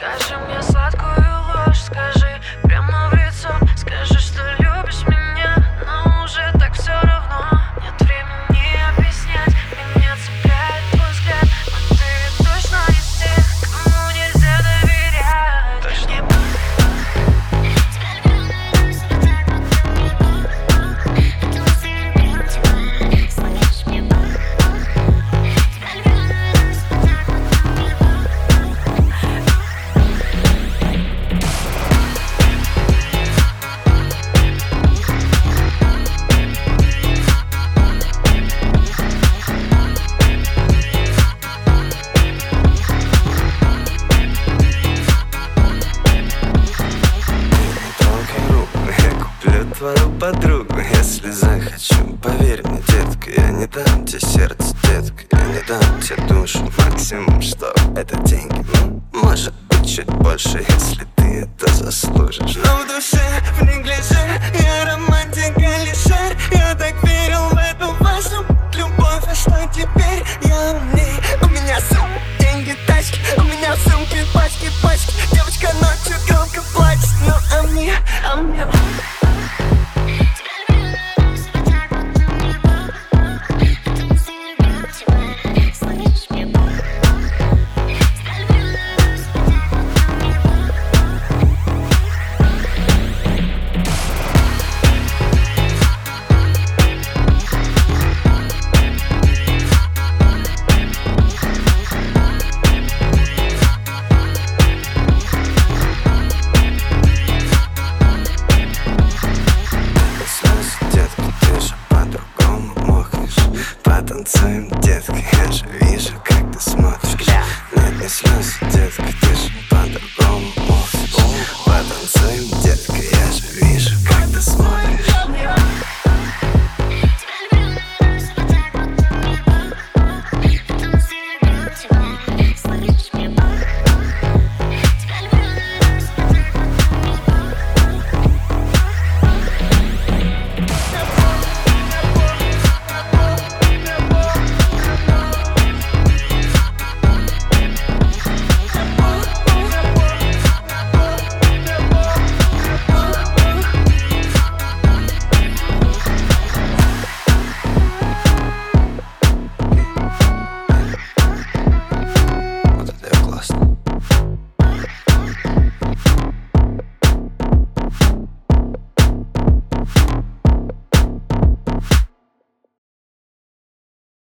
Got your если захочу. Поверь мне, детка, я не дам тебе сердце, детка Я не дам тебе душу, максимум, что это деньги Ну, может быть, чуть больше, если ты это заслужишь. Но в душе, в неглиже, я романтик лишь Я так верил в эту вашу любовь, а что теперь? Я умней, у меня сумка, деньги, тачки Потанцуем, детка, я же вижу, как ты смотришь. На Нет, не слез, детка, ты же подобаешь